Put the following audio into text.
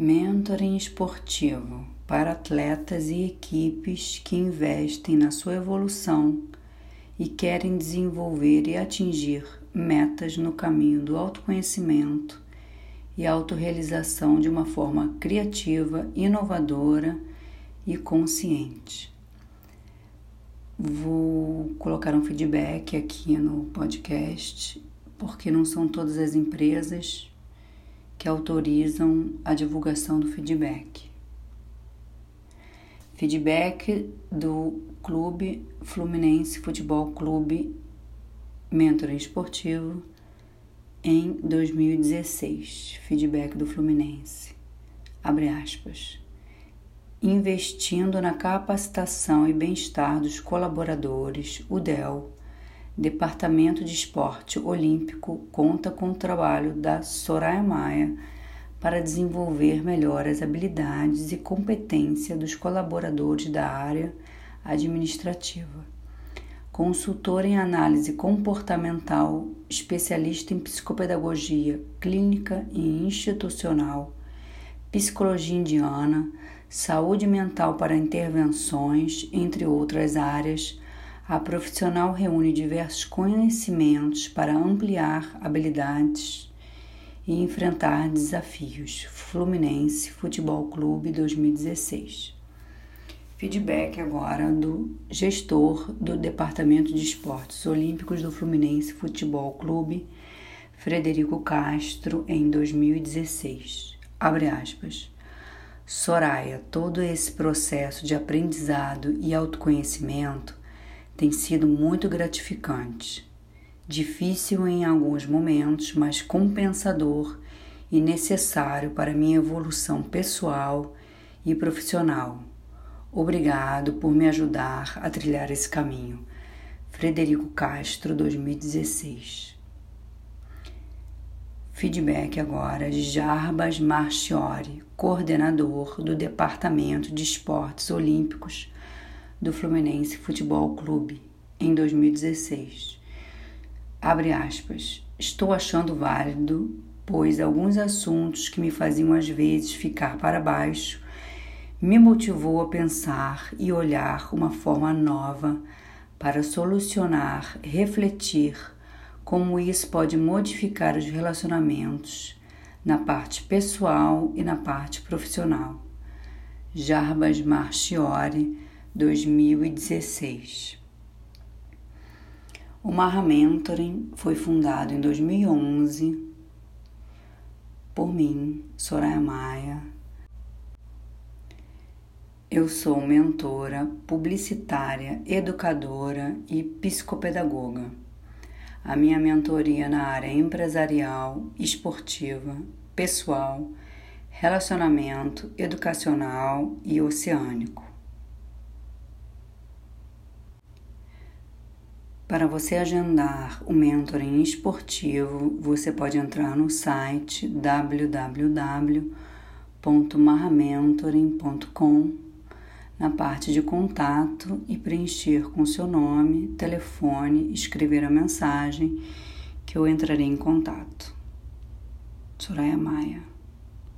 Mentoring esportivo para atletas e equipes que investem na sua evolução e querem desenvolver e atingir metas no caminho do autoconhecimento e autorrealização de uma forma criativa, inovadora e consciente. Vou colocar um feedback aqui no podcast, porque não são todas as empresas que autorizam a divulgação do feedback. Feedback do Clube Fluminense Futebol Clube Mentoring Esportivo em 2016. Feedback do Fluminense. Abre aspas. Investindo na capacitação e bem-estar dos colaboradores, o DEL, Departamento de Esporte Olímpico, conta com o trabalho da Soraya Maia para desenvolver melhor as habilidades e competência dos colaboradores da área administrativa. Consultor em análise comportamental, especialista em psicopedagogia clínica e institucional, psicologia indiana, saúde mental para intervenções, entre outras áreas, a profissional reúne diversos conhecimentos para ampliar habilidades e enfrentar desafios. Fluminense Futebol Clube 2016. Feedback agora do gestor do Departamento de Esportes Olímpicos do Fluminense Futebol Clube, Frederico Castro, em 2016. Abre aspas. Soraya, todo esse processo de aprendizado e autoconhecimento tem sido muito gratificante difícil em alguns momentos, mas compensador e necessário para minha evolução pessoal e profissional. Obrigado por me ajudar a trilhar esse caminho. Frederico Castro, 2016. Feedback agora de Jarbas Marchiori, coordenador do Departamento de Esportes Olímpicos do Fluminense Futebol Clube, em 2016. Abre aspas. Estou achando válido, pois alguns assuntos que me faziam às vezes ficar para baixo me motivou a pensar e olhar uma forma nova para solucionar, refletir como isso pode modificar os relacionamentos na parte pessoal e na parte profissional. Jarbas Marchiori, 2016 o Marra Mentoring foi fundado em 2011 por mim, Soraya Maia. Eu sou mentora, publicitária, educadora e psicopedagoga. A minha mentoria na área empresarial, esportiva, pessoal, relacionamento, educacional e oceânico. Para você agendar o mentoring esportivo, você pode entrar no site www.marramentoring.com na parte de contato e preencher com seu nome, telefone, escrever a mensagem que eu entrarei em contato. Soraya Maia